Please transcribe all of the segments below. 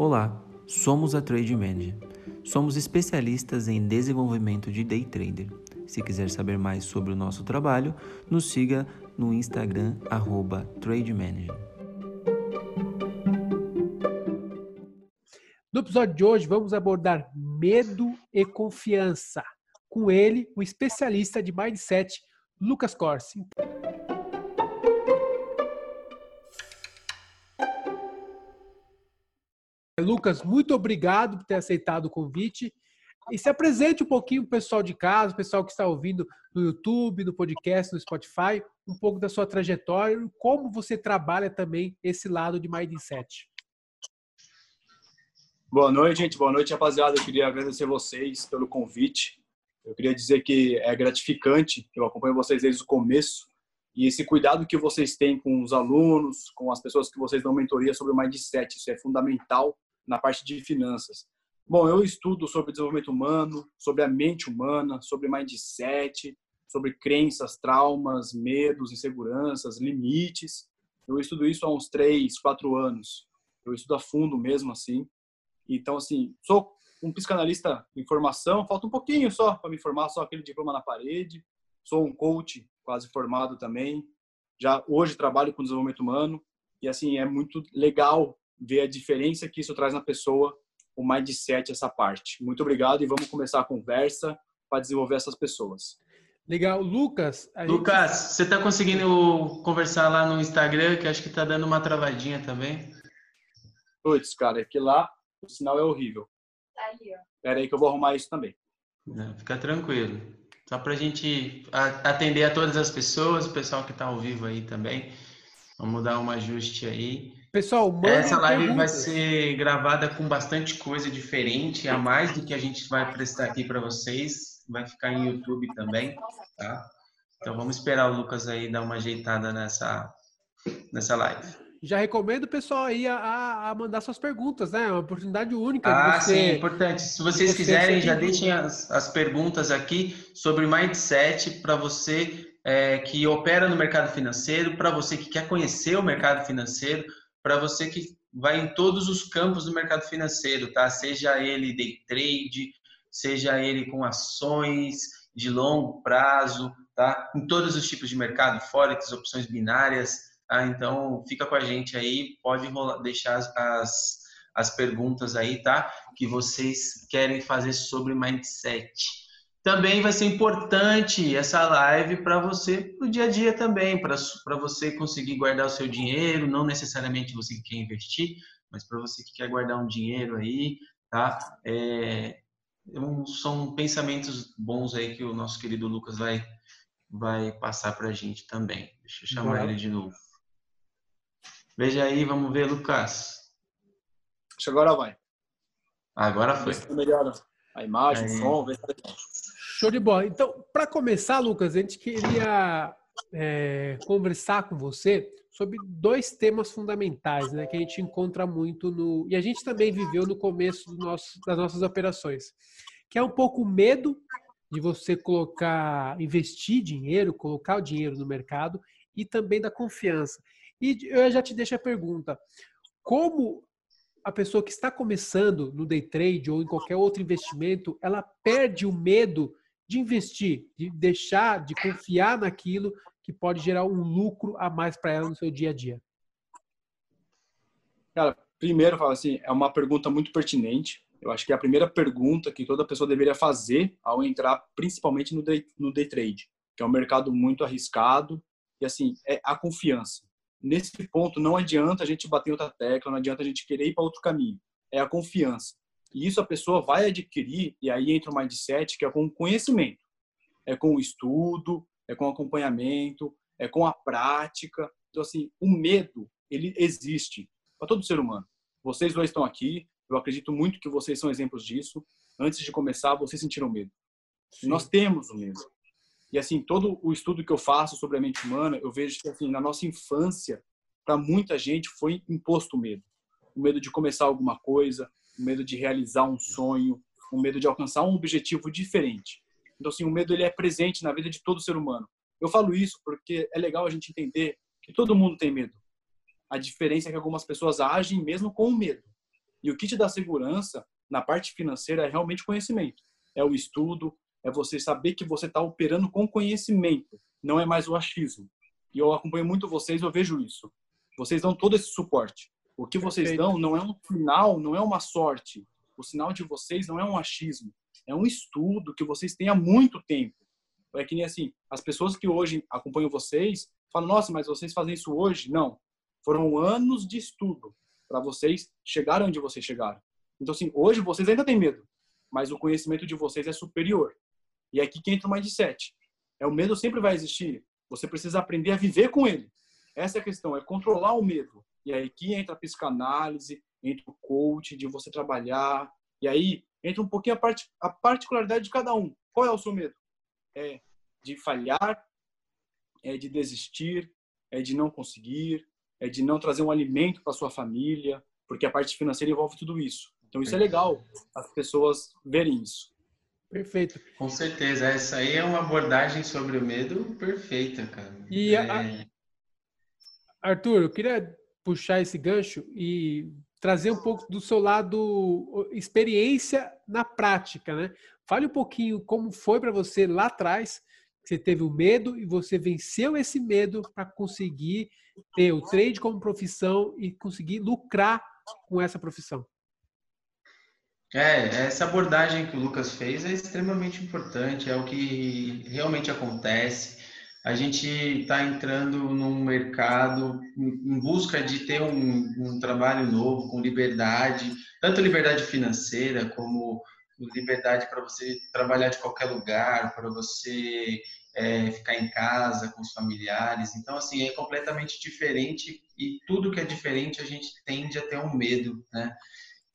Olá, somos a Trade Manager. Somos especialistas em desenvolvimento de day trader. Se quiser saber mais sobre o nosso trabalho, nos siga no Instagram @trademanager. No episódio de hoje, vamos abordar medo e confiança. Com ele, o especialista de mindset, Lucas Corsi. Lucas, muito obrigado por ter aceitado o convite. E se apresente um pouquinho para o pessoal de casa, o pessoal que está ouvindo no YouTube, no podcast, no Spotify, um pouco da sua trajetória e como você trabalha também esse lado de mindset. Boa noite, gente. Boa noite, rapaziada. Eu queria agradecer vocês pelo convite. Eu queria dizer que é gratificante, eu acompanho vocês desde o começo e esse cuidado que vocês têm com os alunos, com as pessoas que vocês dão mentoria sobre o mindset, isso é fundamental na parte de finanças. Bom, eu estudo sobre desenvolvimento humano, sobre a mente humana, sobre mindset, sobre crenças, traumas, medos, inseguranças, limites. Eu estudo isso há uns três, quatro anos. Eu estudo a fundo mesmo assim. Então, assim, sou um psicanalista em formação, falta um pouquinho só para me formar, só aquele diploma na parede. Sou um coach quase formado também. Já hoje trabalho com desenvolvimento humano e assim é muito legal ver a diferença que isso traz na pessoa, o mindset, essa parte. Muito obrigado e vamos começar a conversa para desenvolver essas pessoas. Legal. Lucas. Lucas, gente... você está conseguindo conversar lá no Instagram, que acho que está dando uma travadinha também? Putz, cara, é que lá o sinal é horrível. Tá ali, ó. Pera aí que eu vou arrumar isso também. Não, fica tranquilo. Só para a gente atender a todas as pessoas, o pessoal que está ao vivo aí também. Vamos dar um ajuste aí. Pessoal, essa live perguntas. vai ser gravada com bastante coisa diferente, a mais do que a gente vai prestar aqui para vocês. Vai ficar em YouTube também, tá? Então vamos esperar o Lucas aí dar uma ajeitada nessa nessa live. Já recomendo o pessoal aí a, a mandar suas perguntas, né? É uma oportunidade única. Ah, você, sim, importante. Se vocês quiserem, já deixem as, as perguntas aqui sobre mindset para você é, que opera no mercado financeiro, para você que quer conhecer o mercado financeiro, para você que vai em todos os campos do mercado financeiro, tá? Seja ele day trade, seja ele com ações de longo prazo, tá? Em todos os tipos de mercado, forex, opções binárias, tá? Então, fica com a gente aí, pode rolar, deixar as, as perguntas aí, tá? Que vocês querem fazer sobre mindset. Também vai ser importante essa live para você no dia a dia também, para você conseguir guardar o seu dinheiro, não necessariamente você que quer investir, mas para você que quer guardar um dinheiro aí, tá? É, são pensamentos bons aí que o nosso querido Lucas vai, vai passar para a gente também. Deixa eu chamar ele de novo. Veja aí, vamos ver, Lucas. Acho que agora vai. Agora foi. Melhora a imagem, o som, vê se tá Show de bola. Então, para começar, Lucas, a gente queria é, conversar com você sobre dois temas fundamentais, né, que a gente encontra muito no e a gente também viveu no começo nosso, das nossas operações, que é um pouco o medo de você colocar, investir dinheiro, colocar o dinheiro no mercado e também da confiança. E eu já te deixo a pergunta: como a pessoa que está começando no day trade ou em qualquer outro investimento, ela perde o medo de investir, de deixar, de confiar naquilo que pode gerar um lucro a mais para ela no seu dia a dia? Cara, primeiro, assim, é uma pergunta muito pertinente. Eu acho que é a primeira pergunta que toda pessoa deveria fazer ao entrar, principalmente no day, no day trade, que é um mercado muito arriscado e assim é a confiança. Nesse ponto, não adianta a gente bater outra tecla, não adianta a gente querer ir para outro caminho. É a confiança. E isso a pessoa vai adquirir, e aí entra o mindset, que é com conhecimento. É com o estudo, é com acompanhamento, é com a prática. Então, assim, o medo, ele existe para todo ser humano. Vocês dois estão aqui, eu acredito muito que vocês são exemplos disso. Antes de começar, vocês sentiram medo. Nós temos o medo. E, assim, todo o estudo que eu faço sobre a mente humana, eu vejo que, assim, na nossa infância, para muita gente, foi imposto o medo. O medo de começar alguma coisa, o medo de realizar um sonho, o medo de alcançar um objetivo diferente. Então, assim, o medo ele é presente na vida de todo ser humano. Eu falo isso porque é legal a gente entender que todo mundo tem medo. A diferença é que algumas pessoas agem mesmo com o medo. E o que te dá segurança na parte financeira é realmente conhecimento. É o estudo, é você saber que você está operando com conhecimento, não é mais o achismo. E eu acompanho muito vocês, eu vejo isso. Vocês dão todo esse suporte. O que vocês Perfeito. dão não é um final, não é uma sorte. O sinal de vocês não é um achismo, é um estudo que vocês têm há muito tempo. É que nem assim, as pessoas que hoje acompanham vocês falam: "Nossa, mas vocês fazem isso hoje?". Não. Foram anos de estudo para vocês chegarem onde vocês chegaram. Então assim, hoje vocês ainda têm medo, mas o conhecimento de vocês é superior. E é aqui que entra o mindset. É o medo sempre vai existir. Você precisa aprender a viver com ele. Essa é a questão, é controlar o medo. E aí que entra a psicanálise, entra o coach, de você trabalhar. E aí entra um pouquinho a, part a particularidade de cada um. Qual é o seu medo? É de falhar, é de desistir, é de não conseguir, é de não trazer um alimento para sua família, porque a parte financeira envolve tudo isso. Então isso é legal as pessoas verem isso. Perfeito. Com certeza, essa aí é uma abordagem sobre o medo perfeita, cara. E é... a... Arthur, eu queria puxar esse gancho e trazer um pouco do seu lado experiência na prática, né? Fale um pouquinho como foi para você lá atrás, você teve o medo e você venceu esse medo para conseguir ter o trade como profissão e conseguir lucrar com essa profissão. É, essa abordagem que o Lucas fez é extremamente importante, é o que realmente acontece. A gente está entrando num mercado em busca de ter um, um trabalho novo, com liberdade, tanto liberdade financeira como liberdade para você trabalhar de qualquer lugar, para você é, ficar em casa com os familiares. Então, assim, é completamente diferente e tudo que é diferente a gente tende a ter um medo, né?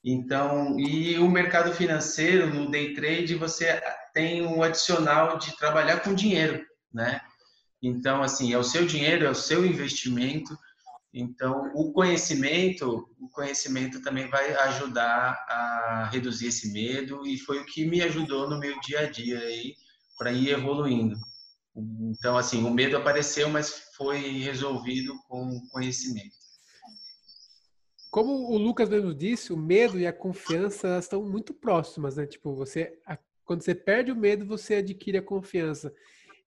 Então, e o mercado financeiro, no day trade, você tem um adicional de trabalhar com dinheiro, né? Então, assim, é o seu dinheiro, é o seu investimento. Então, o conhecimento, o conhecimento também vai ajudar a reduzir esse medo e foi o que me ajudou no meu dia a dia aí para ir evoluindo. Então, assim, o medo apareceu, mas foi resolvido com conhecimento. Como o Lucas mesmo disse, o medo e a confiança estão muito próximas, né? Tipo, você, quando você perde o medo, você adquire a confiança.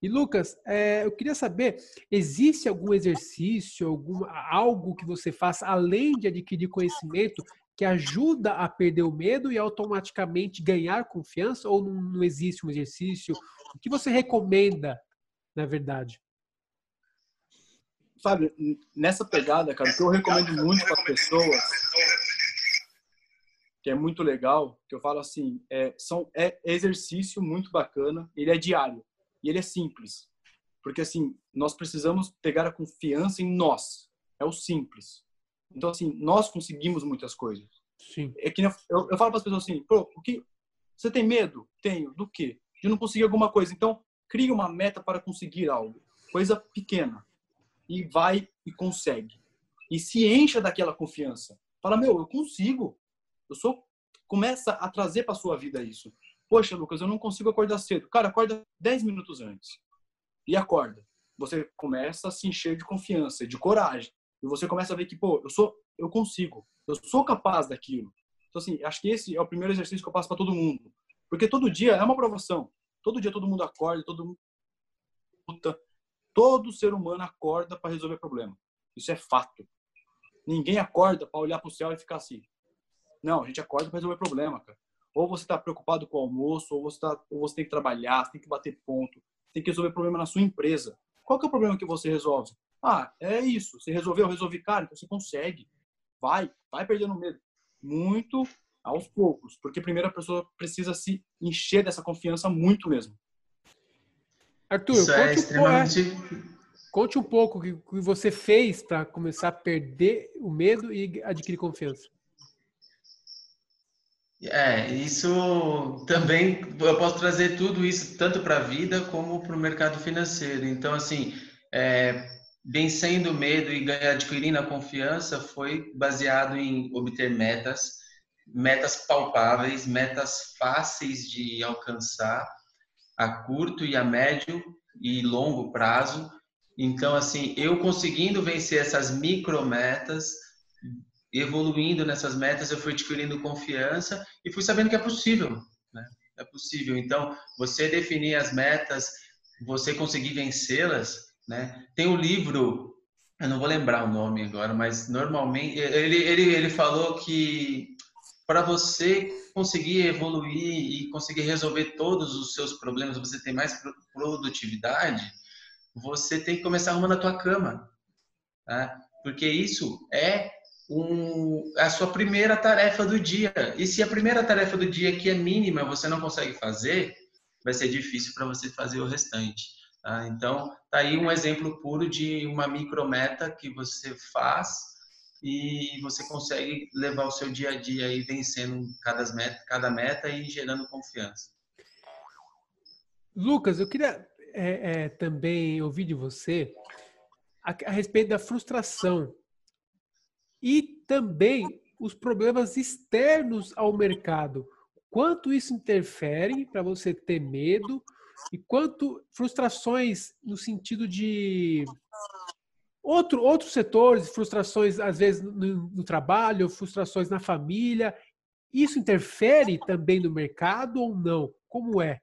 E Lucas, é, eu queria saber, existe algum exercício, algum, algo que você faça além de adquirir conhecimento que ajuda a perder o medo e automaticamente ganhar confiança? Ou não, não existe um exercício? O que você recomenda, na verdade? Fábio, nessa pegada, cara, o que eu recomendo muito para as pessoas, que é muito legal, que eu falo assim, é, são, é exercício muito bacana, ele é diário e ele é simples. Porque, assim, nós precisamos pegar a confiança em nós. É o simples. Então, assim, nós conseguimos muitas coisas. Sim. É que eu, eu falo para as pessoas assim, pô, o que, você tem medo? Tenho. Do quê? De não conseguir alguma coisa. Então, crie uma meta para conseguir algo. Coisa pequena e vai e consegue. E se encha daquela confiança. Fala, meu, eu consigo. Eu sou. Começa a trazer para sua vida isso. Poxa, Lucas, eu não consigo acordar cedo. Cara, acorda 10 minutos antes. E acorda. Você começa a se encher de confiança, de coragem. E você começa a ver que, pô, eu sou, eu consigo. Eu sou capaz daquilo. Então, assim, acho que esse é o primeiro exercício que eu passo para todo mundo. Porque todo dia é uma provação. Todo dia todo mundo acorda, todo mundo Todo ser humano acorda para resolver problema. Isso é fato. Ninguém acorda para olhar para o céu e ficar assim. Não, a gente acorda para resolver problema, cara. Ou você está preocupado com o almoço, ou você, tá, ou você tem que trabalhar, você tem que bater ponto, tem que resolver problema na sua empresa. Qual que é o problema que você resolve? Ah, é isso. Você resolveu, resolvi, cara, então você consegue. Vai, vai perdendo medo. Muito aos poucos, porque primeiro a pessoa precisa se encher dessa confiança muito mesmo. Arthur, Isso conte, é extremamente... um, conte um pouco o que você fez para começar a perder o medo e adquirir confiança. É, isso também eu posso trazer tudo isso tanto para a vida como para o mercado financeiro. Então, assim, é, vencendo o medo e adquirindo a confiança foi baseado em obter metas, metas palpáveis, metas fáceis de alcançar a curto e a médio e longo prazo. Então, assim, eu conseguindo vencer essas micrometas, evoluindo nessas metas, eu fui adquirindo confiança e fui sabendo que é possível, né? É possível. Então, você definir as metas, você conseguir vencê-las, né? Tem um livro, eu não vou lembrar o nome agora, mas normalmente ele ele ele falou que para você conseguir evoluir e conseguir resolver todos os seus problemas, você ter mais produtividade, você tem que começar arrumando a tua cama, tá? Porque isso é um, a sua primeira tarefa do dia. E se a primeira tarefa do dia, que é mínima, você não consegue fazer, vai ser difícil para você fazer o restante. Tá? Então, tá aí um exemplo puro de uma micrometa que você faz e você consegue levar o seu dia a dia aí vencendo cada meta, cada meta e gerando confiança. Lucas, eu queria é, é, também ouvir de você a, a respeito da frustração e também os problemas externos ao mercado. Quanto isso interfere para você ter medo e quanto frustrações no sentido de outro, outros setores, frustrações às vezes no, no trabalho, frustrações na família. Isso interfere também no mercado ou não? Como é?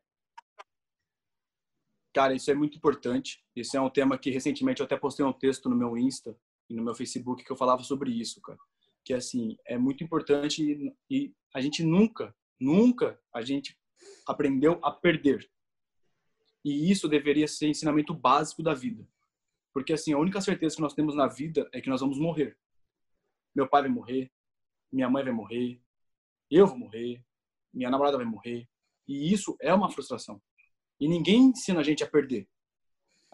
Cara, isso é muito importante. Esse é um tema que recentemente eu até postei um texto no meu Insta e no meu Facebook que eu falava sobre isso, cara. Que assim, é muito importante e, e a gente nunca, nunca a gente aprendeu a perder. E isso deveria ser ensinamento básico da vida. Porque assim, a única certeza que nós temos na vida é que nós vamos morrer. Meu pai vai morrer, minha mãe vai morrer, eu vou morrer, minha namorada vai morrer. E isso é uma frustração. E ninguém ensina a gente a perder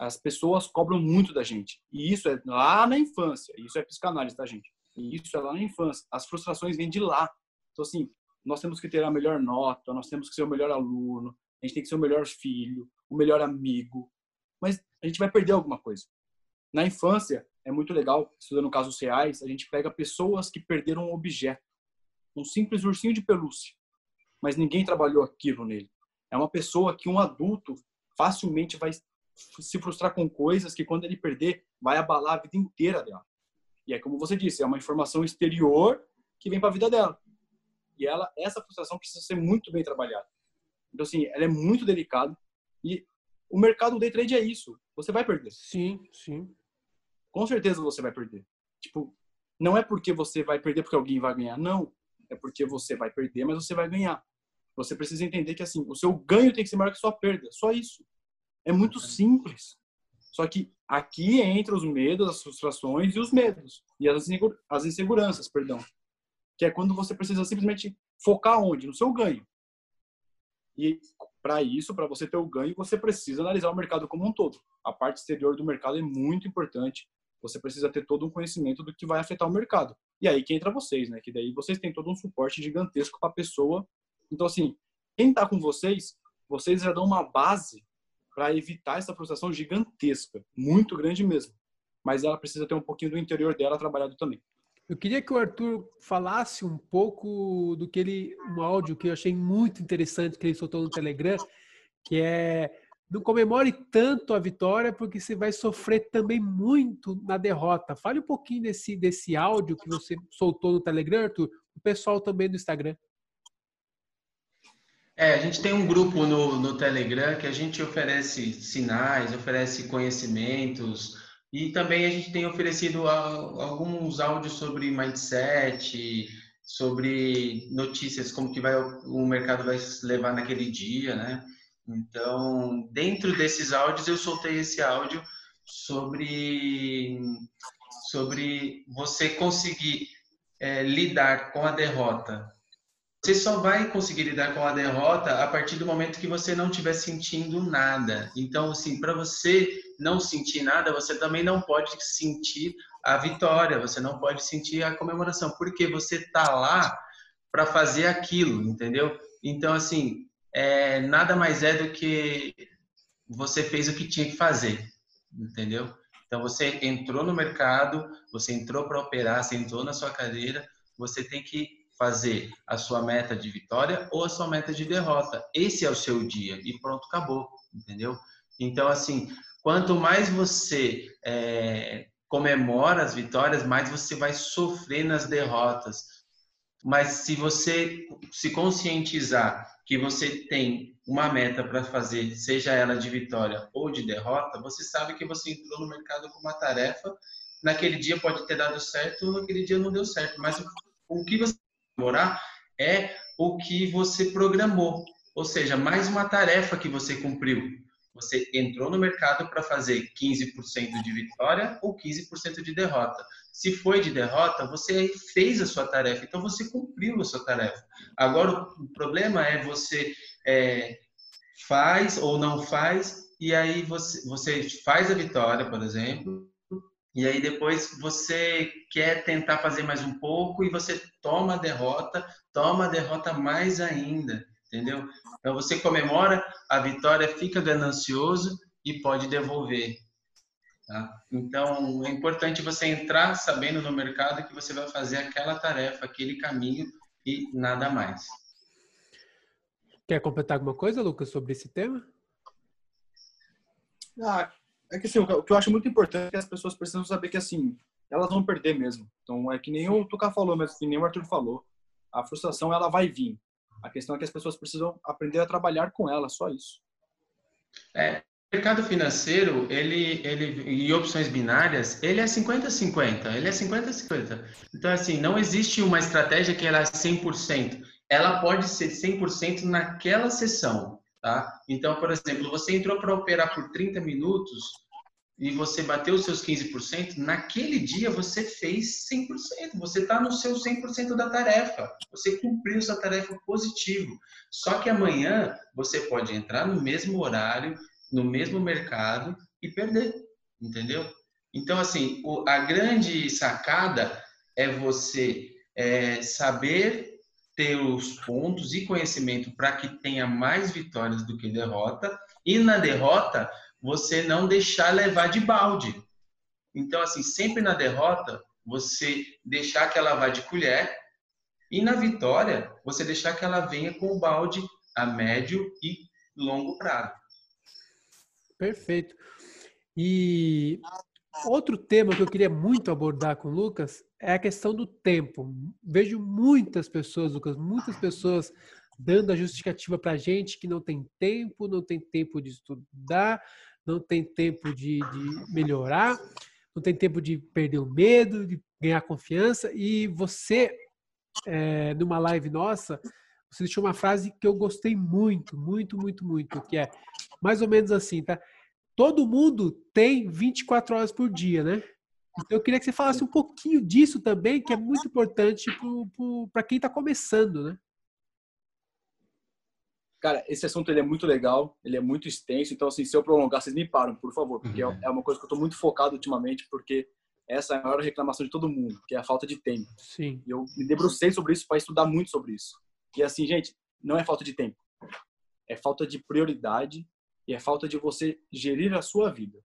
as pessoas cobram muito da gente. E isso é lá na infância. Isso é psicanálise, tá, gente? E isso é lá na infância. As frustrações vêm de lá. Então, assim, nós temos que ter a melhor nota, nós temos que ser o melhor aluno, a gente tem que ser o melhor filho, o melhor amigo. Mas a gente vai perder alguma coisa. Na infância, é muito legal, estudando casos reais, a gente pega pessoas que perderam um objeto. Um simples ursinho de pelúcia. Mas ninguém trabalhou aquilo nele. É uma pessoa que um adulto facilmente vai se frustrar com coisas que quando ele perder vai abalar a vida inteira dela. E é como você disse, é uma informação exterior que vem para a vida dela. E ela, essa frustração precisa ser muito bem trabalhada. Então assim, ela é muito delicada e o mercado day trade é isso. Você vai perder. Sim, sim. Com certeza você vai perder. Tipo, não é porque você vai perder porque alguém vai ganhar, não. É porque você vai perder, mas você vai ganhar. Você precisa entender que assim, o seu ganho tem que ser maior que a sua perda. Só isso. É muito simples. Só que aqui entra os medos, as frustrações e os medos e as inseguranças, perdão. Que é quando você precisa simplesmente focar onde? No seu ganho. E para isso, para você ter o ganho, você precisa analisar o mercado como um todo. A parte exterior do mercado é muito importante. Você precisa ter todo um conhecimento do que vai afetar o mercado. E aí que entra vocês, né? Que daí vocês têm todo um suporte gigantesco para a pessoa. Então assim, quem está com vocês, vocês já dão uma base para evitar essa frustração gigantesca, muito grande mesmo. Mas ela precisa ter um pouquinho do interior dela trabalhado também. Eu queria que o Arthur falasse um pouco do que ele, um áudio que eu achei muito interessante que ele soltou no Telegram, que é não comemore tanto a vitória porque você vai sofrer também muito na derrota. Fale um pouquinho desse, desse áudio que você soltou no Telegram, Arthur, o pessoal também do Instagram. É, a gente tem um grupo no, no Telegram que a gente oferece sinais, oferece conhecimentos e também a gente tem oferecido alguns áudios sobre mindset, sobre notícias, como que vai o mercado vai se levar naquele dia, né? Então, dentro desses áudios, eu soltei esse áudio sobre, sobre você conseguir é, lidar com a derrota você só vai conseguir lidar com a derrota a partir do momento que você não estiver sentindo nada. Então, assim, para você não sentir nada, você também não pode sentir a vitória, você não pode sentir a comemoração, porque você tá lá para fazer aquilo, entendeu? Então, assim, é, nada mais é do que você fez o que tinha que fazer, entendeu? Então, você entrou no mercado, você entrou para operar, você entrou na sua cadeira, você tem que fazer a sua meta de vitória ou a sua meta de derrota. Esse é o seu dia e pronto, acabou, entendeu? Então, assim, quanto mais você é, comemora as vitórias, mais você vai sofrer nas derrotas. Mas se você se conscientizar que você tem uma meta para fazer, seja ela de vitória ou de derrota, você sabe que você entrou no mercado com uma tarefa. Naquele dia pode ter dado certo, naquele dia não deu certo. Mas o, que você comemorar é o que você programou, ou seja, mais uma tarefa que você cumpriu. Você entrou no mercado para fazer 15% de vitória ou 15% de derrota. Se foi de derrota, você fez a sua tarefa, então você cumpriu a sua tarefa. Agora, o problema é você é, faz ou não faz, e aí você, você faz a vitória, por exemplo, e aí depois você quer tentar fazer mais um pouco e você toma a derrota, toma a derrota mais ainda, entendeu? Então você comemora a vitória, fica ganancioso e pode devolver. Tá? Então é importante você entrar sabendo no mercado que você vai fazer aquela tarefa, aquele caminho e nada mais. Quer completar alguma coisa, Lucas, sobre esse tema? Ah, é que assim, o que eu acho muito importante é que as pessoas precisam saber que assim, elas vão perder mesmo. Então é que nem o Tuca falou, mas que nem o Arthur falou. A frustração ela vai vir. A questão é que as pessoas precisam aprender a trabalhar com ela, só isso. É, o mercado financeiro, ele, ele, e opções binárias, ele é 50-50, ele é 50-50. Então, assim, não existe uma estratégia que ela é 100%. Ela pode ser 100% naquela sessão. Tá? Então, por exemplo, você entrou para operar por 30 minutos e você bateu os seus 15%, naquele dia você fez 100%, você está no seu 100% da tarefa, você cumpriu sua tarefa positivo. Só que amanhã você pode entrar no mesmo horário, no mesmo mercado e perder, entendeu? Então, assim, a grande sacada é você é, saber ter os pontos e conhecimento para que tenha mais vitórias do que derrota, e na derrota você não deixar levar de balde. Então, assim, sempre na derrota, você deixar que ela vá de colher, e na vitória, você deixar que ela venha com o balde a médio e longo prazo. Perfeito. E outro tema que eu queria muito abordar com o Lucas é a questão do tempo. Vejo muitas pessoas, Lucas, muitas pessoas dando a justificativa para a gente que não tem tempo, não tem tempo de estudar, não tem tempo de, de melhorar, não tem tempo de perder o medo, de ganhar confiança. E você, é, numa live nossa, você deixou uma frase que eu gostei muito, muito, muito, muito, que é mais ou menos assim, tá? Todo mundo tem 24 horas por dia, né? Então eu queria que você falasse um pouquinho disso também, que é muito importante para quem está começando, né? Cara, esse assunto ele é muito legal, ele é muito extenso, então assim, se eu prolongar, vocês me param, por favor, porque uhum. é uma coisa que eu estou muito focado ultimamente, porque essa é a maior reclamação de todo mundo, que é a falta de tempo. Sim. E eu me debrucei sobre isso para estudar muito sobre isso. E assim, gente, não é falta de tempo. É falta de prioridade e é falta de você gerir a sua vida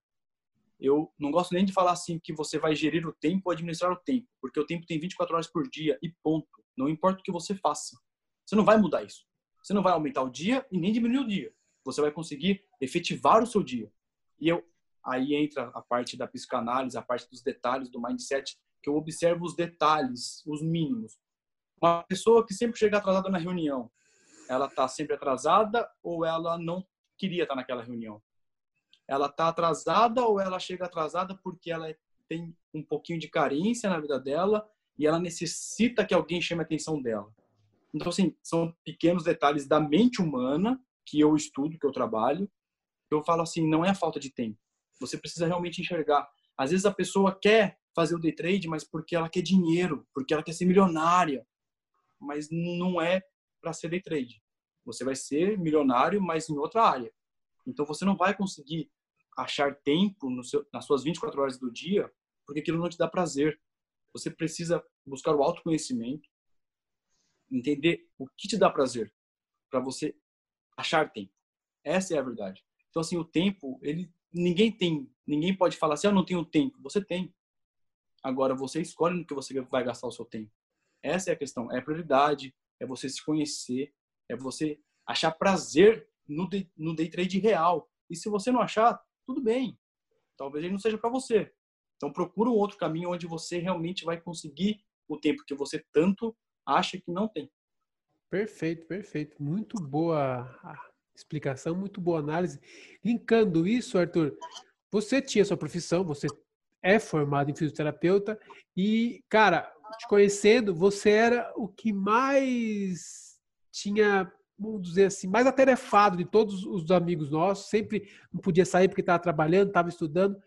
eu não gosto nem de falar assim que você vai gerir o tempo ou administrar o tempo, porque o tempo tem 24 horas por dia e ponto. Não importa o que você faça. Você não vai mudar isso. Você não vai aumentar o dia e nem diminuir o dia. Você vai conseguir efetivar o seu dia. E eu aí entra a parte da psicanálise, a parte dos detalhes do mindset, que eu observo os detalhes, os mínimos. Uma pessoa que sempre chega atrasada na reunião, ela está sempre atrasada ou ela não queria estar naquela reunião? ela está atrasada ou ela chega atrasada porque ela tem um pouquinho de carência na vida dela e ela necessita que alguém chame a atenção dela. Então, assim, são pequenos detalhes da mente humana que eu estudo, que eu trabalho. Eu falo assim, não é a falta de tempo. Você precisa realmente enxergar. Às vezes a pessoa quer fazer o day trade, mas porque ela quer dinheiro, porque ela quer ser milionária. Mas não é para ser day trade. Você vai ser milionário, mas em outra área. Então você não vai conseguir achar tempo seu, nas suas 24 horas do dia, porque aquilo não te dá prazer. Você precisa buscar o autoconhecimento, entender o que te dá prazer, para você achar tempo. Essa é a verdade. Então assim, o tempo, ele ninguém tem, ninguém pode falar assim, eu não tenho tempo. Você tem. Agora você escolhe no que você vai gastar o seu tempo. Essa é a questão. É a prioridade, é você se conhecer, é você achar prazer no day, no day trade real. E se você não achar, tudo bem. Talvez ele não seja para você. Então procura um outro caminho onde você realmente vai conseguir o tempo que você tanto acha que não tem. Perfeito, perfeito. Muito boa explicação, muito boa análise. Linkando isso, Arthur, você tinha sua profissão, você é formado em fisioterapeuta e, cara, te conhecendo, você era o que mais tinha, vamos dizer assim, mais atarefado de todos os amigos nossos, sempre não podia sair porque estava trabalhando, estava estudando.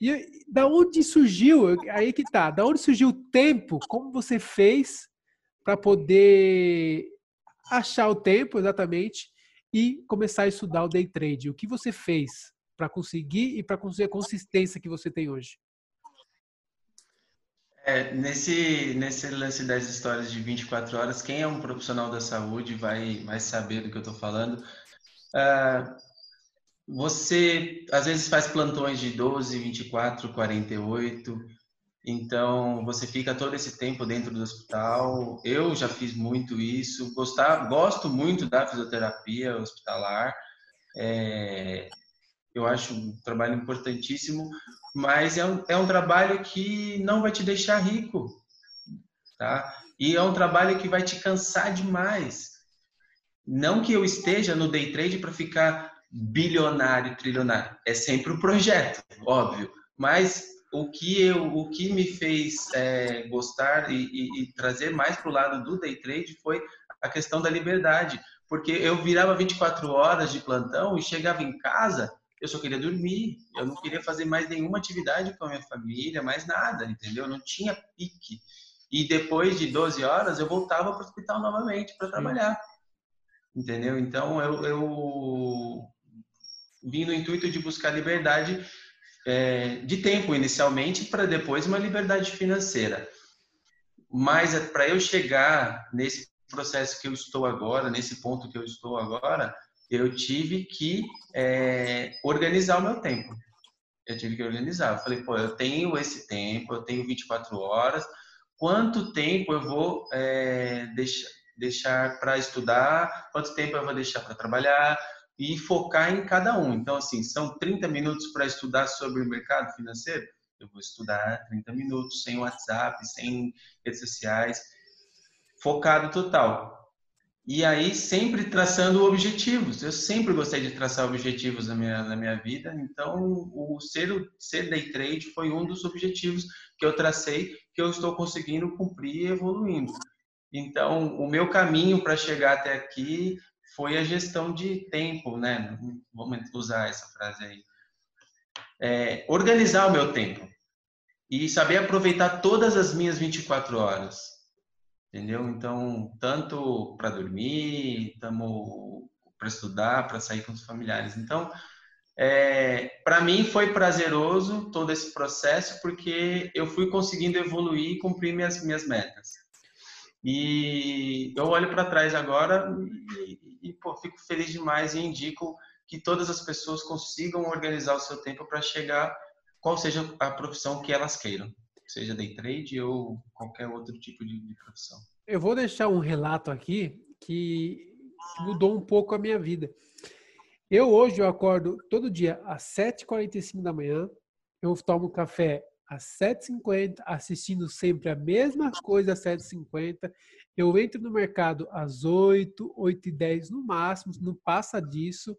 E da onde surgiu, aí que tá, da onde surgiu o tempo, como você fez para poder achar o tempo exatamente e começar a estudar o day trade? O que você fez para conseguir e para conseguir a consistência que você tem hoje? É, nesse, nesse lance das histórias de 24 horas, quem é um profissional da saúde vai, vai saber do que eu estou falando. Uh, você, às vezes, faz plantões de 12, 24, 48, então você fica todo esse tempo dentro do hospital. Eu já fiz muito isso, gostar, gosto muito da fisioterapia hospitalar. É, eu acho um trabalho importantíssimo, mas é um, é um trabalho que não vai te deixar rico, tá? E é um trabalho que vai te cansar demais. Não que eu esteja no day trade para ficar bilionário, trilionário. É sempre o um projeto, óbvio. Mas o que eu, o que me fez é, gostar e, e, e trazer mais para o lado do day trade foi a questão da liberdade, porque eu virava 24 horas de plantão e chegava em casa eu só queria dormir, eu não queria fazer mais nenhuma atividade com a minha família, mais nada, entendeu? Não tinha pique. E depois de 12 horas eu voltava para o hospital novamente para trabalhar, entendeu? Então eu, eu vim no intuito de buscar liberdade é, de tempo inicialmente para depois uma liberdade financeira. Mas é, para eu chegar nesse processo que eu estou agora, nesse ponto que eu estou agora, eu tive que é, organizar o meu tempo. Eu tive que organizar. Eu falei, pô, eu tenho esse tempo, eu tenho 24 horas. Quanto tempo eu vou é, deixar, deixar para estudar? Quanto tempo eu vou deixar para trabalhar? E focar em cada um. Então, assim, são 30 minutos para estudar sobre o mercado financeiro? Eu vou estudar 30 minutos, sem WhatsApp, sem redes sociais, focado total. E aí sempre traçando objetivos. Eu sempre gostei de traçar objetivos na minha, na minha vida. Então, o ser, ser day trade foi um dos objetivos que eu tracei, que eu estou conseguindo cumprir e evoluindo. Então, o meu caminho para chegar até aqui foi a gestão de tempo, né? Vamos usar essa frase aí. É, organizar o meu tempo e saber aproveitar todas as minhas 24 horas entendeu? Então, tanto para dormir, para estudar, para sair com os familiares. Então, é, para mim foi prazeroso todo esse processo porque eu fui conseguindo evoluir e cumprir minhas minhas metas. E eu olho para trás agora e, e pô, fico feliz demais e indico que todas as pessoas consigam organizar o seu tempo para chegar qual seja a profissão que elas queiram seja day trade ou qualquer outro tipo de, de profissão. Eu vou deixar um relato aqui que mudou um pouco a minha vida. Eu hoje eu acordo todo dia às 7h45 da manhã, eu tomo café às 7h50, assistindo sempre a mesma coisa às 7h50. Eu entro no mercado às 8, 8h10 no máximo, não passa disso.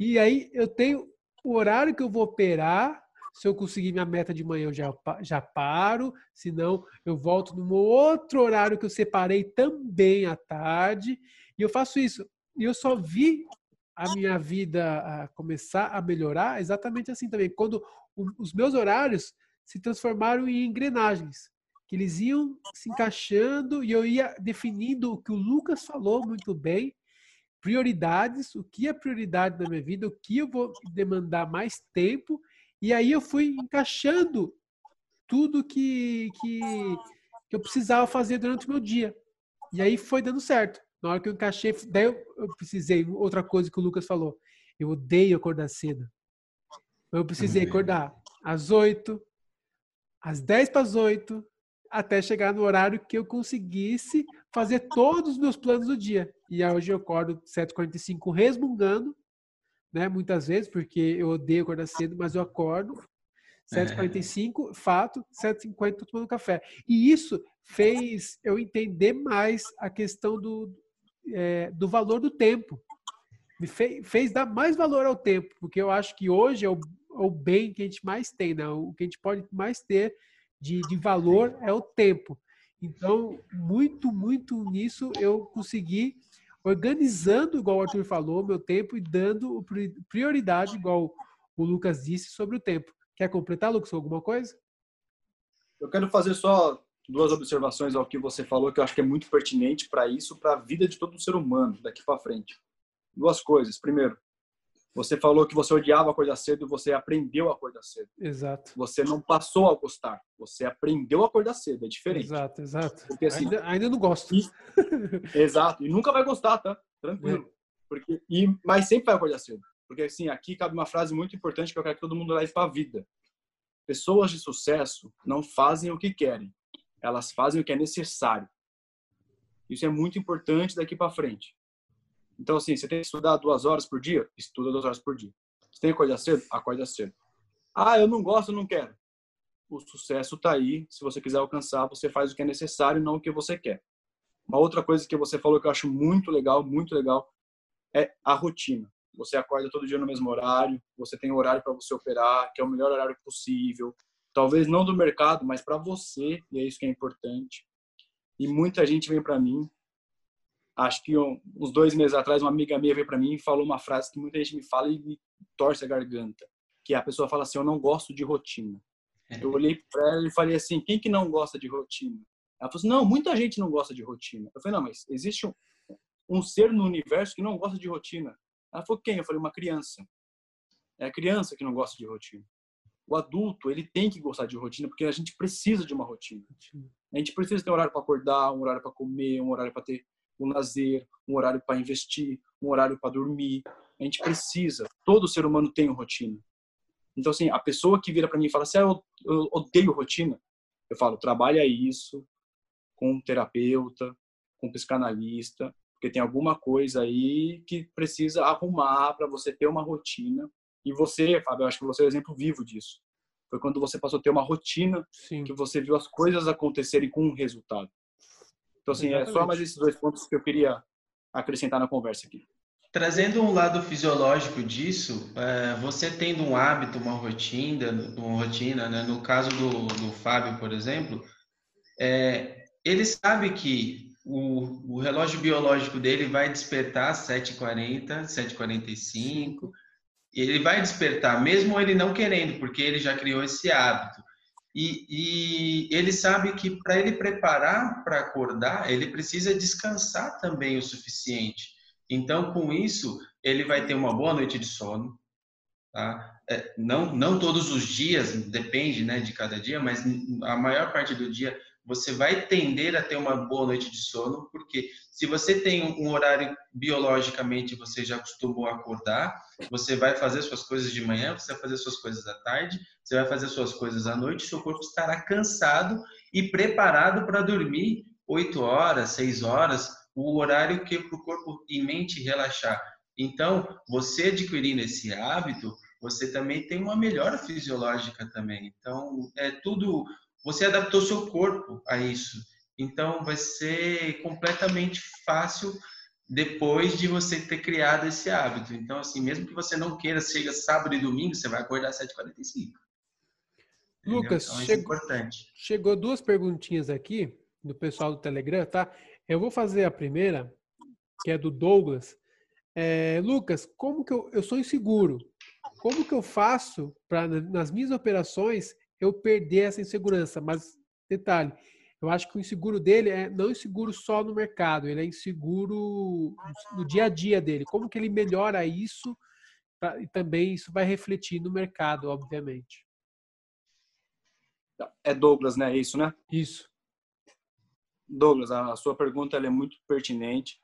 E aí eu tenho o horário que eu vou operar se eu conseguir minha meta de manhã, eu já, já paro. Se não, eu volto num outro horário que eu separei também à tarde. E eu faço isso. E eu só vi a minha vida a começar a melhorar exatamente assim também. Quando os meus horários se transformaram em engrenagens. Que eles iam se encaixando e eu ia definindo o que o Lucas falou muito bem prioridades, o que é prioridade na minha vida, o que eu vou demandar mais tempo e aí eu fui encaixando tudo que, que, que eu precisava fazer durante o meu dia. E aí foi dando certo. Na hora que eu encaixei, daí eu, eu precisei, outra coisa que o Lucas falou, eu odeio acordar cedo. Eu precisei acordar às oito, às dez para as oito, até chegar no horário que eu conseguisse fazer todos os meus planos do dia. E hoje eu acordo 7h45 resmungando, né? Muitas vezes, porque eu odeio acordar cedo, mas eu acordo. 7h45, fato, 7h50 tô tomando café. E isso fez eu entender mais a questão do, é, do valor do tempo. Me fez, fez dar mais valor ao tempo, porque eu acho que hoje é o, é o bem que a gente mais tem, né? o que a gente pode mais ter de, de valor é o tempo. Então, muito, muito nisso eu consegui organizando, igual o Arthur falou, meu tempo e dando prioridade, igual o Lucas disse, sobre o tempo. Quer completar, Lucas, alguma coisa? Eu quero fazer só duas observações ao que você falou, que eu acho que é muito pertinente para isso, para a vida de todo ser humano daqui para frente. Duas coisas. Primeiro, você falou que você odiava acordar cedo e você aprendeu a acordar cedo. Exato. Você não passou a gostar, você aprendeu a acordar cedo, é diferente. Exato, exato. Porque, assim, ainda, ainda não gosto. E, exato, e nunca vai gostar, tá? Tranquilo. É. Porque, e, mas sempre vai acordar cedo. Porque assim, aqui cabe uma frase muito importante que eu quero que todo mundo leve para a vida. Pessoas de sucesso não fazem o que querem, elas fazem o que é necessário. Isso é muito importante daqui para frente. Então, assim, você tem que estudar duas horas por dia? Estuda duas horas por dia. Você tem que acordar cedo? Acorda cedo. Ah, eu não gosto, não quero. O sucesso está aí. Se você quiser alcançar, você faz o que é necessário, não o que você quer. Uma outra coisa que você falou que eu acho muito legal, muito legal, é a rotina. Você acorda todo dia no mesmo horário, você tem horário para você operar, que é o melhor horário possível. Talvez não do mercado, mas para você, e é isso que é importante. E muita gente vem para mim acho que uns dois meses atrás, uma amiga minha veio para mim e falou uma frase que muita gente me fala e me torce a garganta, que a pessoa fala assim, eu não gosto de rotina. Eu olhei para ela e falei assim, quem que não gosta de rotina? Ela falou assim, não, muita gente não gosta de rotina. Eu falei, não, mas existe um, um ser no universo que não gosta de rotina. Ela falou, quem? Eu falei, uma criança. É a criança que não gosta de rotina. O adulto, ele tem que gostar de rotina, porque a gente precisa de uma rotina. A gente precisa ter um horário para acordar, um horário para comer, um horário para ter um lazer, um horário para investir, um horário para dormir. A gente precisa. Todo ser humano tem rotina. Então, assim, a pessoa que vira para mim e fala assim, ah, eu, eu odeio rotina, eu falo, trabalha isso com um terapeuta, com um psicanalista, porque tem alguma coisa aí que precisa arrumar para você ter uma rotina. E você, Fábio, eu acho que você é o exemplo vivo disso. Foi quando você passou a ter uma rotina Sim. que você viu as coisas acontecerem com um resultado. Então, assim, Exatamente. é só mais esses dois pontos que eu queria acrescentar na conversa aqui. Trazendo um lado fisiológico disso, é, você tendo um hábito, uma rotina, uma rotina, né? no caso do, do Fábio, por exemplo, é, ele sabe que o, o, relógio biológico dele vai despertar às 7h40, 7h45, e ele vai despertar, mesmo ele não querendo, porque ele já criou esse hábito. E, e ele sabe que para ele preparar para acordar, ele precisa descansar também o suficiente. Então, com isso, ele vai ter uma boa noite de sono. Tá? É, não, não todos os dias, depende né, de cada dia, mas a maior parte do dia você vai tender a ter uma boa noite de sono, porque se você tem um horário biologicamente, você já acostumou acordar, você vai fazer suas coisas de manhã, você vai fazer suas coisas à tarde, você vai fazer suas coisas à noite, seu corpo estará cansado e preparado para dormir 8 horas, 6 horas, o horário que para o corpo e mente relaxar. Então, você adquirindo esse hábito, você também tem uma melhora fisiológica também. Então, é tudo você adaptou seu corpo a isso. Então vai ser completamente fácil depois de você ter criado esse hábito. Então, assim, mesmo que você não queira, chega sábado e domingo, você vai acordar às 7h45. Lucas, então, é chegou, é importante. chegou duas perguntinhas aqui do pessoal do Telegram, tá? Eu vou fazer a primeira, que é do Douglas. É, Lucas, como que eu, eu sou inseguro? Como que eu faço para nas minhas operações eu perder essa insegurança. Mas, detalhe, eu acho que o inseguro dele é não inseguro só no mercado, ele é inseguro no dia a dia dele. Como que ele melhora isso pra, e também isso vai refletir no mercado, obviamente. É Douglas, né? É isso, né? Isso. Douglas, a sua pergunta é muito pertinente.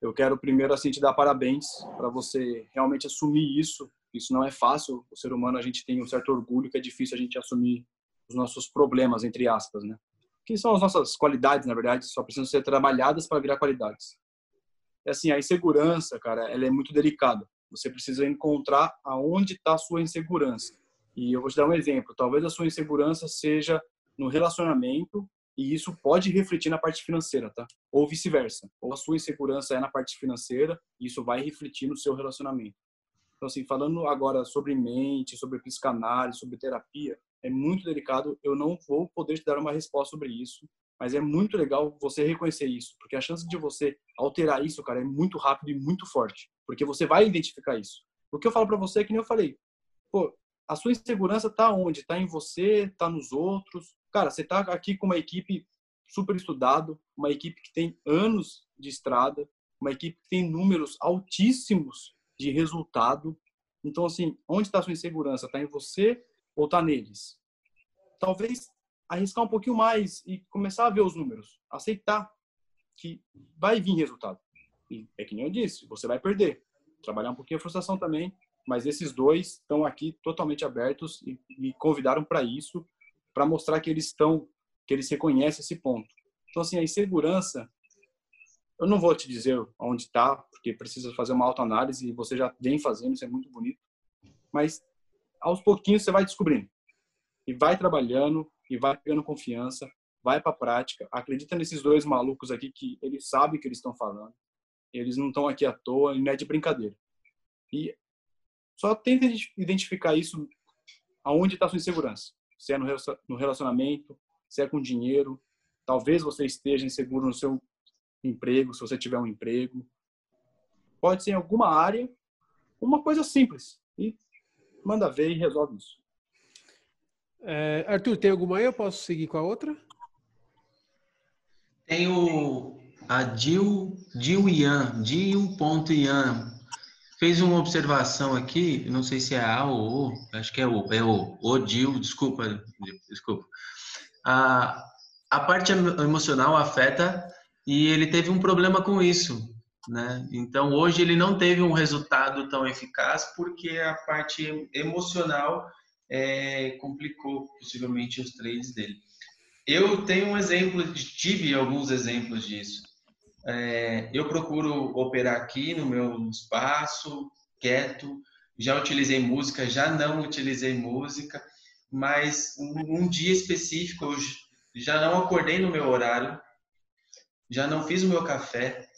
Eu quero primeiro assim te dar parabéns para você realmente assumir isso isso não é fácil. O ser humano, a gente tem um certo orgulho que é difícil a gente assumir os nossos problemas, entre aspas, né? Que são as nossas qualidades, na verdade, só precisam ser trabalhadas para virar qualidades. É assim, a insegurança, cara, ela é muito delicada. Você precisa encontrar aonde está a sua insegurança. E eu vou te dar um exemplo. Talvez a sua insegurança seja no relacionamento e isso pode refletir na parte financeira, tá? Ou vice-versa. Ou a sua insegurança é na parte financeira e isso vai refletir no seu relacionamento. Então, assim, falando agora sobre mente, sobre psicanálise, sobre terapia, é muito delicado. Eu não vou poder te dar uma resposta sobre isso, mas é muito legal você reconhecer isso, porque a chance de você alterar isso, cara, é muito rápido e muito forte, porque você vai identificar isso. O que eu falo para você é que nem eu falei, pô, a sua insegurança tá onde? Tá em você, tá nos outros. Cara, você tá aqui com uma equipe super estudado, uma equipe que tem anos de estrada, uma equipe que tem números altíssimos de resultado. Então, assim, onde está sua insegurança? Está em você ou está neles? Talvez arriscar um pouquinho mais e começar a ver os números, aceitar que vai vir resultado. E é que nem eu disse, você vai perder. Trabalhar um pouquinho a frustração também, mas esses dois estão aqui totalmente abertos e me convidaram para isso, para mostrar que eles estão, que eles reconhecem esse ponto. Então, assim, a insegurança, eu não vou te dizer onde está, porque precisa fazer uma autoanálise e você já vem fazendo, isso é muito bonito. Mas aos pouquinhos você vai descobrindo e vai trabalhando e vai pegando confiança, vai para a prática. Acredita nesses dois malucos aqui que eles sabem o que eles estão falando. Eles não estão aqui à toa e não é de brincadeira. E só tenta identificar isso aonde está sua insegurança. Se é no relacionamento, se é com dinheiro. Talvez você esteja inseguro no seu emprego, se você tiver um emprego. Pode ser em alguma área, uma coisa simples. E manda ver e resolve isso. É, Arthur, tem alguma aí? Eu posso seguir com a outra? Tem o a Dil, Dil Ian, Dil.ian fez uma observação aqui, não sei se é A ou O, acho que é O, é O, o Dil, desculpa, desculpa. A, a parte emocional afeta e ele teve um problema com isso, né? Então hoje ele não teve um resultado tão eficaz porque a parte emocional é, complicou possivelmente os trades dele. Eu tenho um exemplo, tive alguns exemplos disso. É, eu procuro operar aqui no meu espaço, quieto. Já utilizei música, já não utilizei música, mas um, um dia específico eu já não acordei no meu horário, já não fiz o meu café.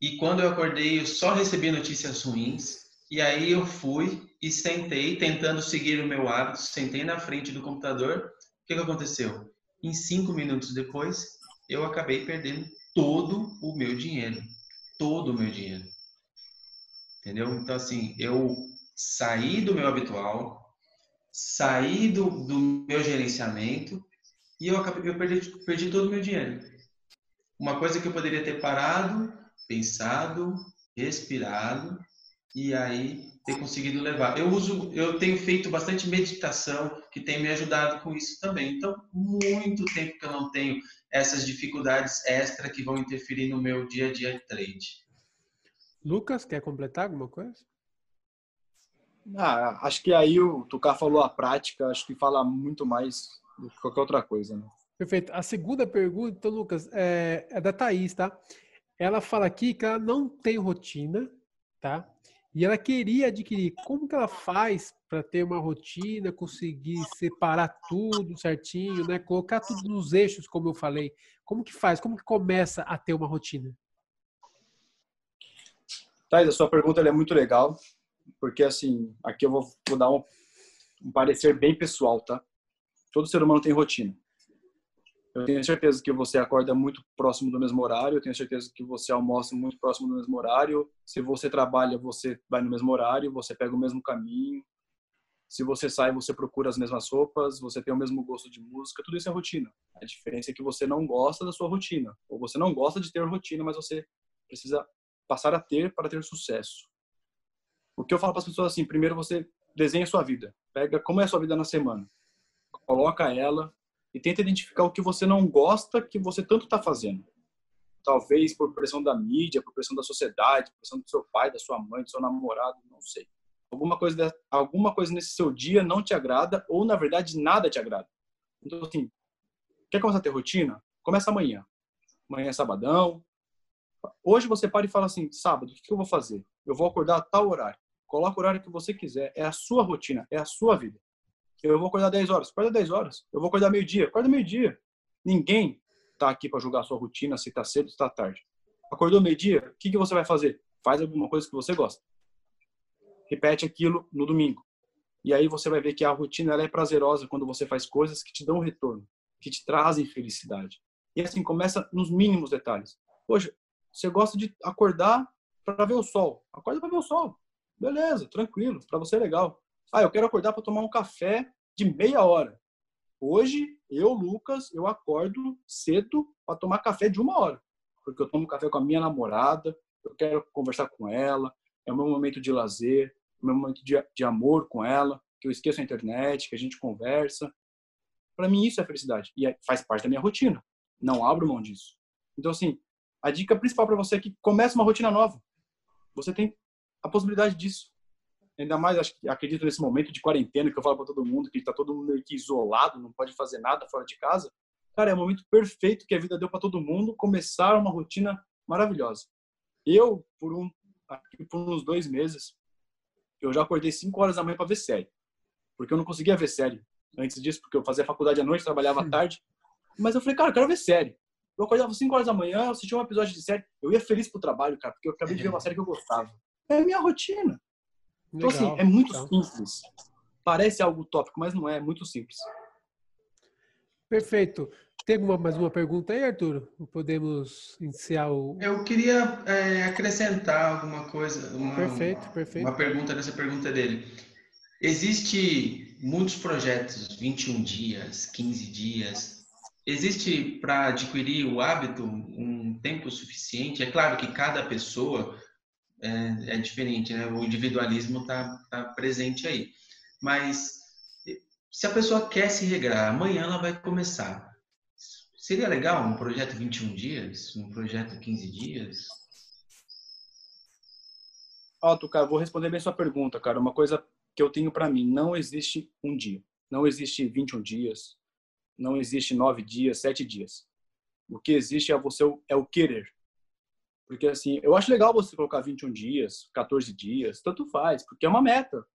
E quando eu acordei, eu só recebi notícias ruins. E aí eu fui e sentei, tentando seguir o meu hábito, sentei na frente do computador. O que, que aconteceu? Em cinco minutos depois, eu acabei perdendo todo o meu dinheiro. Todo o meu dinheiro. Entendeu? Então, assim, eu saí do meu habitual, saí do, do meu gerenciamento e eu, acabei, eu perdi, perdi todo o meu dinheiro. Uma coisa que eu poderia ter parado, pensado, respirado e aí ter conseguido levar. Eu uso, eu tenho feito bastante meditação que tem me ajudado com isso também. Então, muito tempo que eu não tenho essas dificuldades extra que vão interferir no meu dia a dia de trade. Lucas, quer completar alguma coisa? Ah, acho que aí o Tucar falou a prática, acho que fala muito mais do que qualquer outra coisa, né? Perfeito. A segunda pergunta, então, Lucas, é, é da Thaís, tá? Ela fala aqui que ela não tem rotina, tá? E ela queria adquirir. Como que ela faz para ter uma rotina, conseguir separar tudo certinho, né? Colocar tudo nos eixos, como eu falei. Como que faz? Como que começa a ter uma rotina? Thais, a sua pergunta é muito legal, porque assim, aqui eu vou, vou dar um, um parecer bem pessoal, tá? Todo ser humano tem rotina. Eu tenho certeza que você acorda muito próximo do mesmo horário, eu tenho certeza que você almoça muito próximo do mesmo horário. Se você trabalha, você vai no mesmo horário, você pega o mesmo caminho. Se você sai, você procura as mesmas roupas, você tem o mesmo gosto de música, tudo isso é rotina. A diferença é que você não gosta da sua rotina, ou você não gosta de ter rotina, mas você precisa passar a ter para ter sucesso. O que eu falo para as pessoas assim, primeiro você desenha a sua vida. Pega como é a sua vida na semana. Coloca ela, e tenta identificar o que você não gosta que você tanto está fazendo. Talvez por pressão da mídia, por pressão da sociedade, por pressão do seu pai, da sua mãe, do seu namorado, não sei. Alguma coisa, alguma coisa nesse seu dia não te agrada ou, na verdade, nada te agrada. Então, assim, quer começar a ter rotina? Começa amanhã. Amanhã é sabadão. Hoje você para e fala assim, sábado, o que eu vou fazer? Eu vou acordar a tal horário. coloca o horário que você quiser. É a sua rotina, é a sua vida. Eu vou acordar 10 horas, acorda 10 horas. Eu vou acordar meio-dia, acorda meio-dia. Ninguém tá aqui para julgar a sua rotina, se tá cedo, se tá tarde. Acordou meio-dia, o que, que você vai fazer? Faz alguma coisa que você gosta. Repete aquilo no domingo. E aí você vai ver que a rotina ela é prazerosa quando você faz coisas que te dão retorno, que te trazem felicidade. E assim, começa nos mínimos detalhes. Poxa, você gosta de acordar para ver o sol. Acorda para ver o sol. Beleza, tranquilo, para você é legal. Ah, eu quero acordar para tomar um café de meia hora. Hoje, eu, Lucas, eu acordo cedo para tomar café de uma hora. Porque eu tomo café com a minha namorada, eu quero conversar com ela, é o meu momento de lazer, é o meu momento de, de amor com ela, que eu esqueço a internet, que a gente conversa. Para mim, isso é felicidade. E é, faz parte da minha rotina. Não abro mão disso. Então, assim, a dica principal para você é que comece uma rotina nova. Você tem a possibilidade disso. Ainda mais, acho, acredito nesse momento de quarentena que eu falo para todo mundo, que está todo mundo que isolado, não pode fazer nada fora de casa. Cara, é o momento perfeito que a vida deu para todo mundo começar uma rotina maravilhosa. Eu, por, um, por uns dois meses, eu já acordei 5 horas da manhã para ver série. Porque eu não conseguia ver série antes disso, porque eu fazia faculdade à noite, trabalhava à tarde. Mas eu falei, cara, eu quero ver série. Eu acordava 5 horas da manhã, assistia um episódio de série. Eu ia feliz pro trabalho, cara, porque eu acabei de ver uma série que eu gostava. É a minha rotina. Então, assim, é muito legal. simples. Parece algo utópico, mas não é. É muito simples. Perfeito. Tem alguma, mais uma pergunta aí, Arthur? Podemos iniciar o. Eu queria é, acrescentar alguma coisa. Uma, perfeito, perfeito. Uma pergunta nessa pergunta dele. Existe muitos projetos, 21 dias, 15 dias. Existe para adquirir o hábito um tempo suficiente? É claro que cada pessoa é, é diferente, né? O individualismo está tá presente aí. Mas se a pessoa quer se regrar, amanhã ela vai começar. Seria legal um projeto 21 dias? Um projeto 15 dias? Alto, cara, vou responder bem sua pergunta, cara. Uma coisa que eu tenho para mim, não existe um dia. Não existe 21 dias. Não existe 9 dias, 7 dias. O que existe é você é o querer. Porque, assim, eu acho legal você colocar 21 dias, 14 dias, tanto faz, porque é uma meta.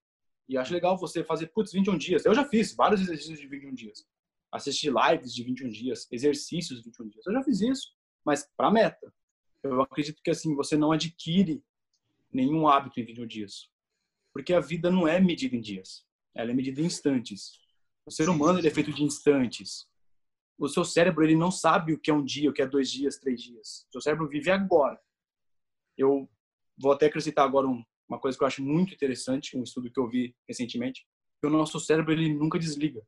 E acho legal você fazer, putz, 21 dias. Eu já fiz vários exercícios de 21 dias. Assisti lives de 21 dias, exercícios de 21 dias. Eu já fiz isso, mas para meta. Eu acredito que, assim, você não adquire nenhum hábito em 21 dias. Porque a vida não é medida em dias. Ela é medida em instantes. O ser humano ele é feito de instantes o seu cérebro ele não sabe o que é um dia, o que é dois dias, três dias. O seu cérebro vive agora. Eu vou até acrescentar agora um, uma coisa que eu acho muito interessante, um estudo que eu vi recentemente, que o nosso cérebro ele nunca desliga.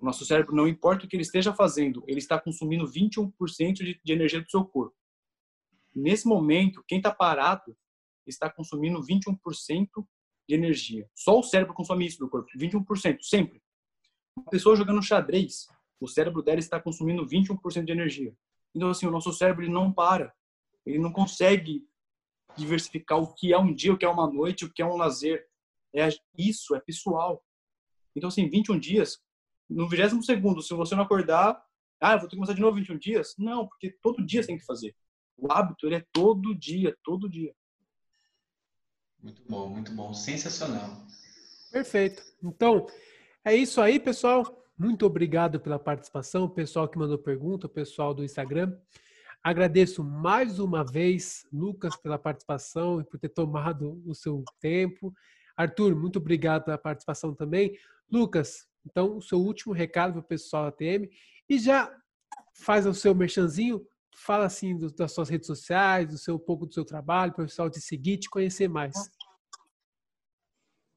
O nosso cérebro, não importa o que ele esteja fazendo, ele está consumindo 21% de, de energia do seu corpo. Nesse momento, quem está parado está consumindo 21% de energia. Só o cérebro consome isso do corpo, 21%, sempre. Uma pessoa jogando xadrez, o cérebro dela está consumindo 21% de energia. Então, assim, o nosso cérebro ele não para. Ele não consegue diversificar o que é um dia, o que é uma noite, o que é um lazer. É isso, é pessoal. Então, assim, 21 dias, no 20 segundo, se você não acordar, ah, eu vou ter que começar de novo 21 dias? Não, porque todo dia você tem que fazer. O hábito, ele é todo dia, todo dia. Muito bom, muito bom. Sensacional. Perfeito. Então, é isso aí, pessoal. Muito obrigado pela participação, o pessoal que mandou pergunta, o pessoal do Instagram. Agradeço mais uma vez, Lucas, pela participação e por ter tomado o seu tempo. Arthur, muito obrigado pela participação também. Lucas, então, o seu último recado para o pessoal ATM e já faz o seu merchanzinho, fala assim das suas redes sociais, do seu um pouco do seu trabalho, para o pessoal te seguir, te conhecer mais.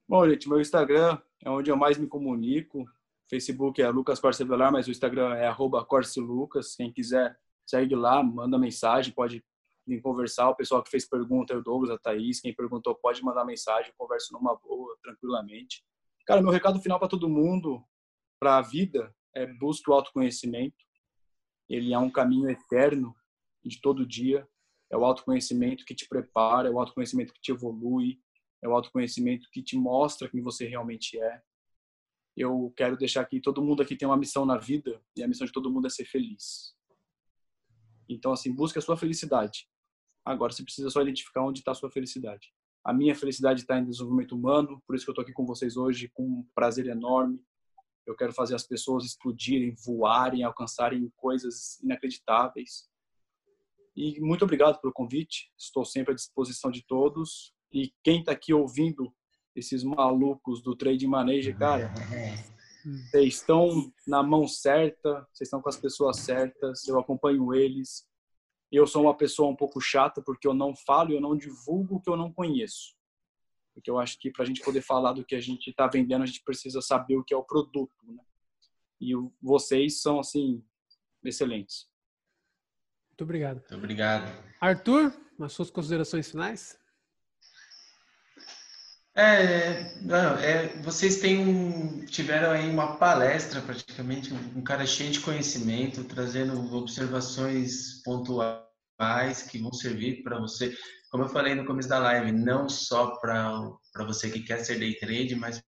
Bom, gente, meu Instagram é onde eu mais me comunico. Facebook é Lucas Corse Velar, mas o Instagram é arroba Lucas. Quem quiser segue lá, manda mensagem, pode vir conversar. O pessoal que fez pergunta, o Douglas, a Thaís, quem perguntou pode mandar mensagem, converso numa boa, tranquilamente. Cara, meu recado final para todo mundo, para a vida, é busque o autoconhecimento. Ele é um caminho eterno de todo dia. É o autoconhecimento que te prepara, é o autoconhecimento que te evolui, é o autoconhecimento que te mostra quem você realmente é eu quero deixar aqui, todo mundo aqui tem uma missão na vida e a missão de todo mundo é ser feliz. Então, assim, busque a sua felicidade. Agora, você precisa só identificar onde está a sua felicidade. A minha felicidade está em desenvolvimento humano, por isso que eu estou aqui com vocês hoje, com um prazer enorme. Eu quero fazer as pessoas explodirem, voarem, alcançarem coisas inacreditáveis. E muito obrigado pelo convite. Estou sempre à disposição de todos. E quem está aqui ouvindo esses malucos do Trade Manager, cara, vocês estão na mão certa, vocês estão com as pessoas certas, eu acompanho eles. Eu sou uma pessoa um pouco chata porque eu não falo e eu não divulgo o que eu não conheço. Porque eu acho que para a gente poder falar do que a gente está vendendo, a gente precisa saber o que é o produto. Né? E vocês são, assim, excelentes. Muito obrigado. Muito obrigado. Arthur, as suas considerações finais? É, não, é, vocês têm um, tiveram aí uma palestra praticamente, um, cara cheio de conhecimento, trazendo observações pontuais que vão servir para você, como eu falei no começo da live, não só para você que quer ser day trade, mas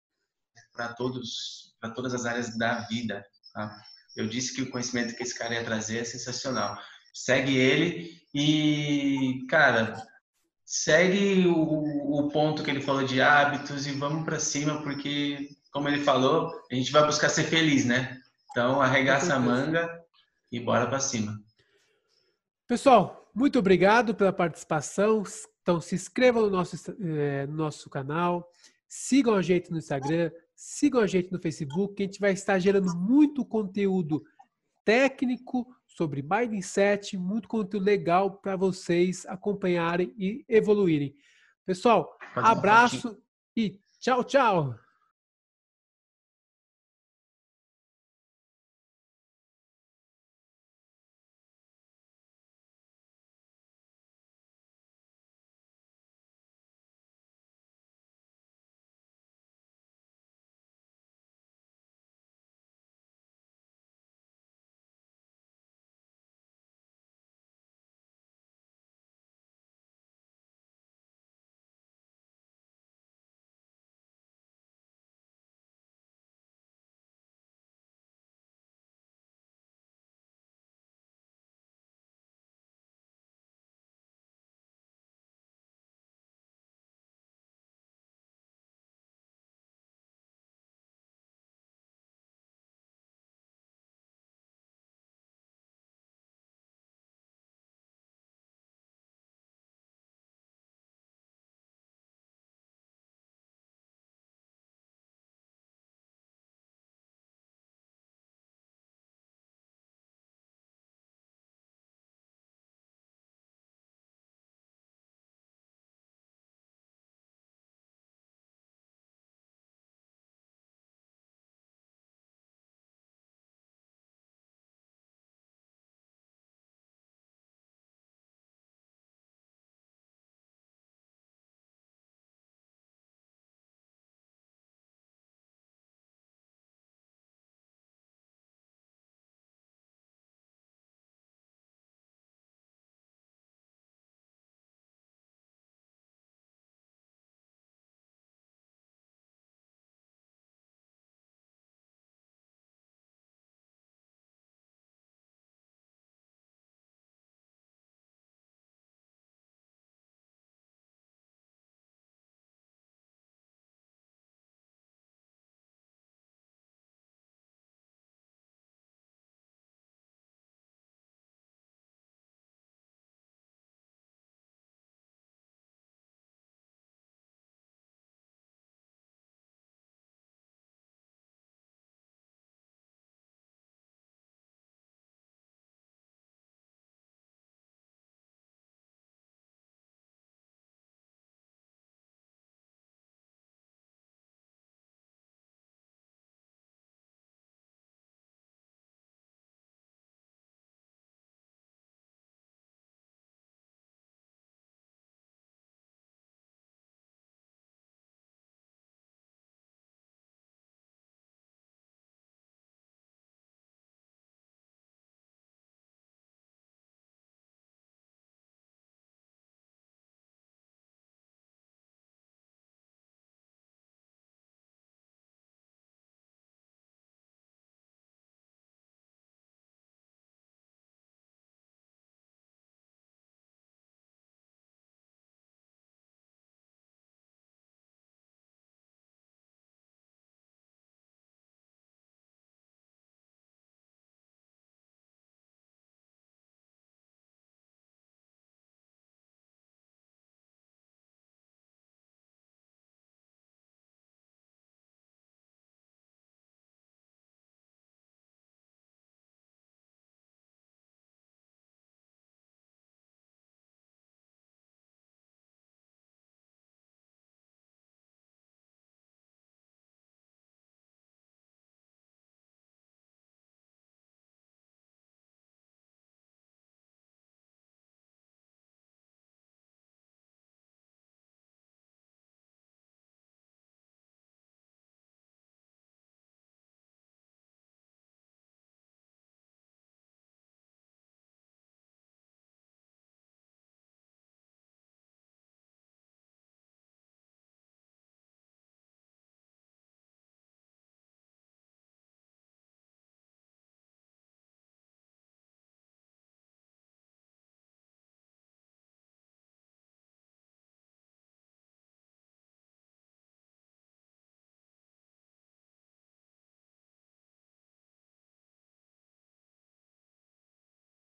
para todos, para todas as áreas da vida. Tá? Eu disse que o conhecimento que esse cara ia trazer é sensacional. Segue ele e, cara, segue o, o ponto que ele falou de hábitos e vamos para cima, porque, como ele falou, a gente vai buscar ser feliz, né? Então, arregaça a manga e bora para cima. Pessoal, muito obrigado pela participação. Então, se inscrevam no nosso, eh, no nosso canal, sigam a gente no Instagram, sigam a gente no Facebook, que a gente vai estar gerando muito conteúdo técnico sobre mindset, muito conteúdo legal para vocês acompanharem e evoluírem. Pessoal, abraço e tchau, tchau!